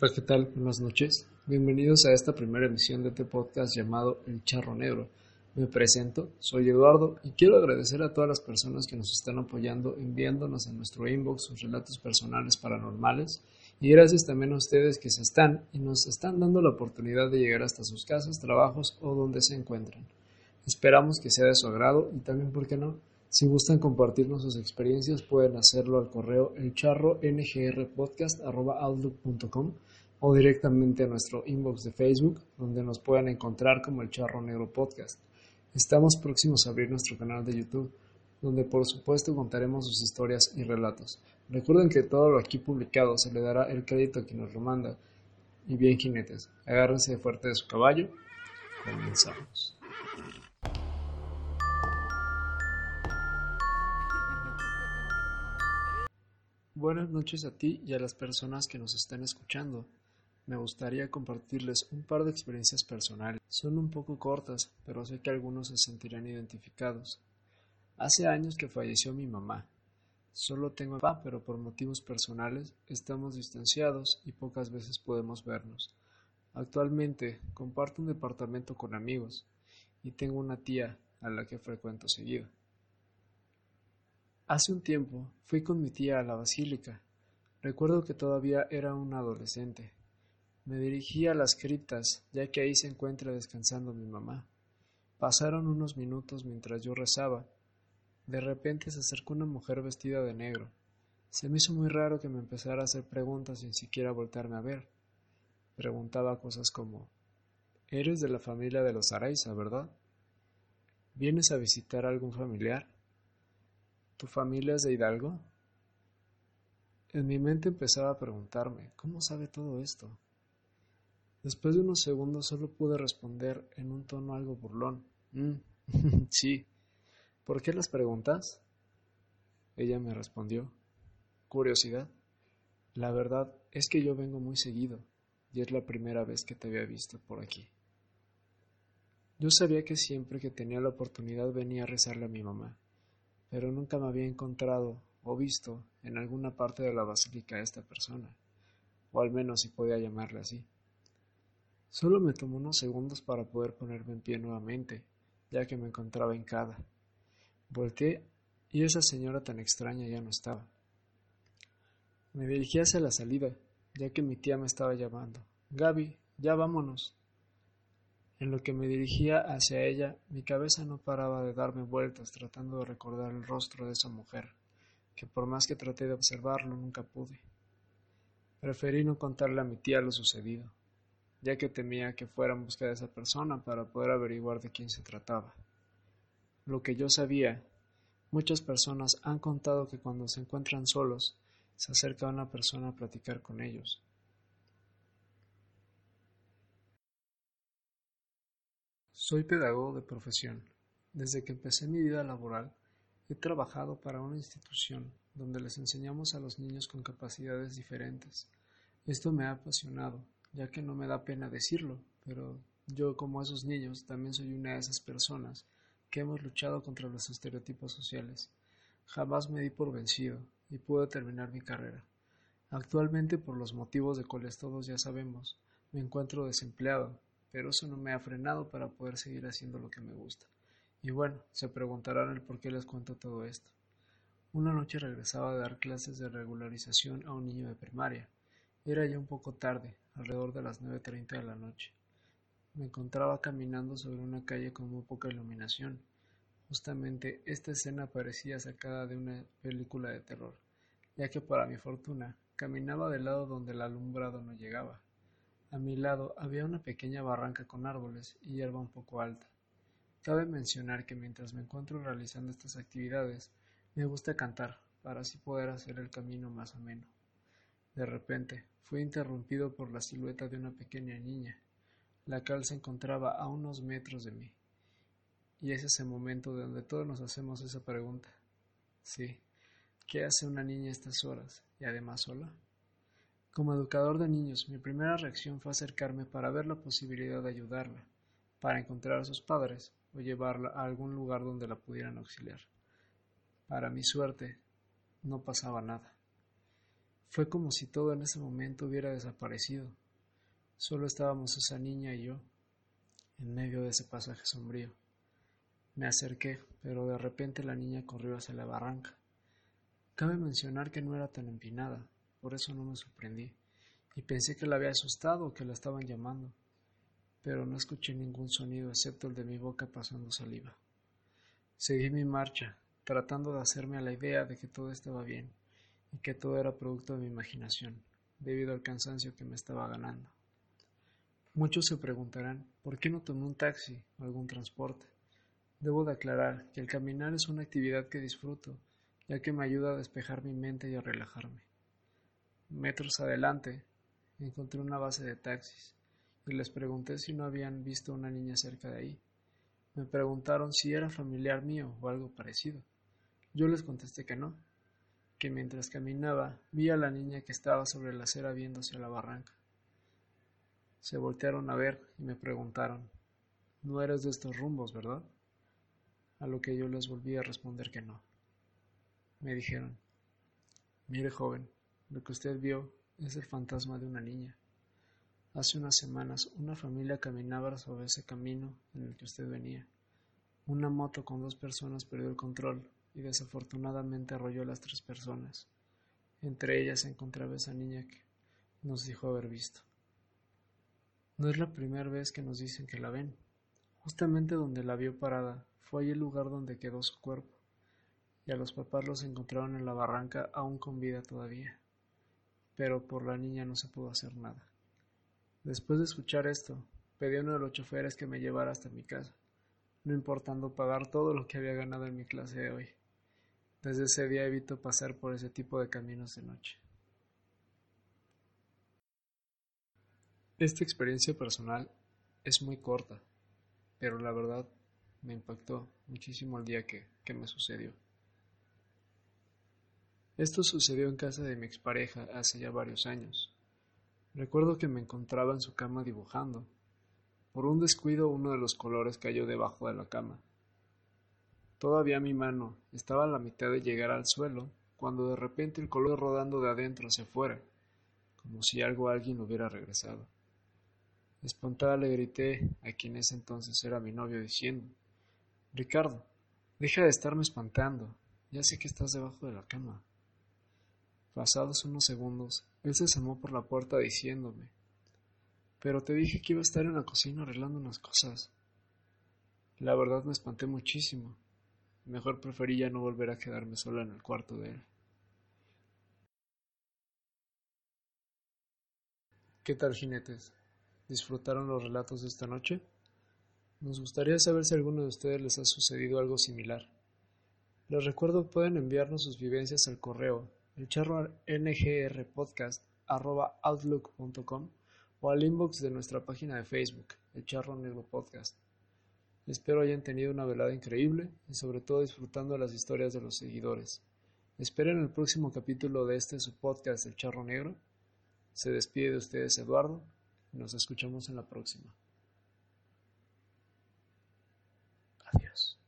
Hola, ¿qué tal? Buenas noches. Bienvenidos a esta primera emisión de este podcast llamado El Charro Negro. Me presento, soy Eduardo y quiero agradecer a todas las personas que nos están apoyando enviándonos en nuestro inbox sus relatos personales paranormales y gracias también a ustedes que se están y nos están dando la oportunidad de llegar hasta sus casas, trabajos o donde se encuentran. Esperamos que sea de su agrado y también, ¿por qué no? Si gustan compartirnos sus experiencias, pueden hacerlo al correo elcharrongrpodcast.outlook.com o directamente a nuestro inbox de Facebook, donde nos puedan encontrar como el Charro Negro Podcast. Estamos próximos a abrir nuestro canal de YouTube, donde por supuesto contaremos sus historias y relatos. Recuerden que todo lo aquí publicado se le dará el crédito a quien nos lo manda. Y bien, jinetes, agárrense fuerte de su caballo. Comenzamos. Buenas noches a ti y a las personas que nos están escuchando. Me gustaría compartirles un par de experiencias personales. Son un poco cortas, pero sé que algunos se sentirán identificados. Hace años que falleció mi mamá. Solo tengo a papá, pero por motivos personales estamos distanciados y pocas veces podemos vernos. Actualmente comparto un departamento con amigos y tengo una tía a la que frecuento seguido. Hace un tiempo fui con mi tía a la basílica. Recuerdo que todavía era un adolescente. Me dirigí a las criptas, ya que ahí se encuentra descansando mi mamá. Pasaron unos minutos mientras yo rezaba. De repente se acercó una mujer vestida de negro. Se me hizo muy raro que me empezara a hacer preguntas sin siquiera voltearme a ver. Preguntaba cosas como Eres de la familia de los Araiza, ¿verdad? ¿Vienes a visitar a algún familiar? ¿Tu familia es de Hidalgo? En mi mente empezaba a preguntarme, ¿cómo sabe todo esto? Después de unos segundos solo pude responder en un tono algo burlón. Mm, sí. ¿Por qué las preguntas? Ella me respondió. Curiosidad. La verdad es que yo vengo muy seguido, y es la primera vez que te había visto por aquí. Yo sabía que siempre que tenía la oportunidad venía a rezarle a mi mamá, pero nunca me había encontrado o visto en alguna parte de la basílica a esta persona, o al menos si podía llamarle así. Solo me tomó unos segundos para poder ponerme en pie nuevamente, ya que me encontraba hincada. Volteé y esa señora tan extraña ya no estaba. Me dirigí hacia la salida, ya que mi tía me estaba llamando. Gaby, ya vámonos. En lo que me dirigía hacia ella, mi cabeza no paraba de darme vueltas tratando de recordar el rostro de esa mujer, que por más que traté de observarlo nunca pude. Preferí no contarle a mi tía lo sucedido, ya que temía que fuera en busca de esa persona para poder averiguar de quién se trataba. Lo que yo sabía, muchas personas han contado que cuando se encuentran solos, se acerca a una persona a platicar con ellos, Soy pedagogo de profesión. Desde que empecé mi vida laboral, he trabajado para una institución donde les enseñamos a los niños con capacidades diferentes. Esto me ha apasionado, ya que no me da pena decirlo, pero yo como esos niños también soy una de esas personas que hemos luchado contra los estereotipos sociales. Jamás me di por vencido y pude terminar mi carrera. Actualmente, por los motivos de cuales todos ya sabemos, me encuentro desempleado pero eso no me ha frenado para poder seguir haciendo lo que me gusta. Y bueno, se preguntarán el por qué les cuento todo esto. Una noche regresaba de dar clases de regularización a un niño de primaria. Era ya un poco tarde, alrededor de las 9.30 de la noche. Me encontraba caminando sobre una calle con muy poca iluminación. Justamente esta escena parecía sacada de una película de terror, ya que para mi fortuna caminaba del lado donde el alumbrado no llegaba. A mi lado había una pequeña barranca con árboles y hierba un poco alta. Cabe mencionar que mientras me encuentro realizando estas actividades, me gusta cantar, para así poder hacer el camino más ameno. De repente, fui interrumpido por la silueta de una pequeña niña, la cual se encontraba a unos metros de mí. Y es ese momento donde todos nos hacemos esa pregunta. Sí, ¿qué hace una niña a estas horas, y además sola? Como educador de niños, mi primera reacción fue acercarme para ver la posibilidad de ayudarla, para encontrar a sus padres o llevarla a algún lugar donde la pudieran auxiliar. Para mi suerte, no pasaba nada. Fue como si todo en ese momento hubiera desaparecido. Solo estábamos esa niña y yo, en medio de ese pasaje sombrío. Me acerqué, pero de repente la niña corrió hacia la barranca. Cabe mencionar que no era tan empinada, por eso no me sorprendí, y pensé que la había asustado o que la estaban llamando, pero no escuché ningún sonido excepto el de mi boca pasando saliva. Seguí mi marcha, tratando de hacerme a la idea de que todo estaba bien y que todo era producto de mi imaginación, debido al cansancio que me estaba ganando. Muchos se preguntarán por qué no tomé un taxi o algún transporte. Debo de aclarar que el caminar es una actividad que disfruto ya que me ayuda a despejar mi mente y a relajarme. Metros adelante, encontré una base de taxis y les pregunté si no habían visto una niña cerca de ahí. Me preguntaron si era familiar mío o algo parecido. Yo les contesté que no, que mientras caminaba vi a la niña que estaba sobre la acera viéndose a la barranca. Se voltearon a ver y me preguntaron, no eres de estos rumbos, ¿verdad? A lo que yo les volví a responder que no. Me dijeron, mire joven, lo que usted vio es el fantasma de una niña. Hace unas semanas una familia caminaba sobre ese camino en el que usted venía. Una moto con dos personas perdió el control y desafortunadamente arrolló a las tres personas. Entre ellas se encontraba esa niña que nos dijo haber visto. No es la primera vez que nos dicen que la ven. Justamente donde la vio parada fue ahí el lugar donde quedó su cuerpo y a los papás los encontraron en la barranca aún con vida todavía. Pero por la niña no se pudo hacer nada. Después de escuchar esto, pedí a uno de los choferes que me llevara hasta mi casa, no importando pagar todo lo que había ganado en mi clase de hoy. Desde ese día evito pasar por ese tipo de caminos de noche. Esta experiencia personal es muy corta, pero la verdad me impactó muchísimo el día que, que me sucedió. Esto sucedió en casa de mi expareja hace ya varios años. Recuerdo que me encontraba en su cama dibujando. Por un descuido uno de los colores cayó debajo de la cama. Todavía mi mano estaba a la mitad de llegar al suelo cuando de repente el color rodando de adentro hacia afuera, como si algo alguien hubiera regresado. Espantada le grité a quien ese entonces era mi novio diciendo Ricardo, deja de estarme espantando, ya sé que estás debajo de la cama. Pasados unos segundos, él se asomó por la puerta diciéndome Pero te dije que iba a estar en la cocina arreglando unas cosas. La verdad me espanté muchísimo. Mejor preferí ya no volver a quedarme sola en el cuarto de él. ¿Qué tal, jinetes? ¿Disfrutaron los relatos de esta noche? Nos gustaría saber si a alguno de ustedes les ha sucedido algo similar. Les recuerdo pueden enviarnos sus vivencias al correo el charro outlook.com o al inbox de nuestra página de Facebook, el charro negro podcast. Espero hayan tenido una velada increíble y sobre todo disfrutando de las historias de los seguidores. Esperen el próximo capítulo de este su podcast El Charro Negro. Se despide de ustedes Eduardo y nos escuchamos en la próxima. Adiós.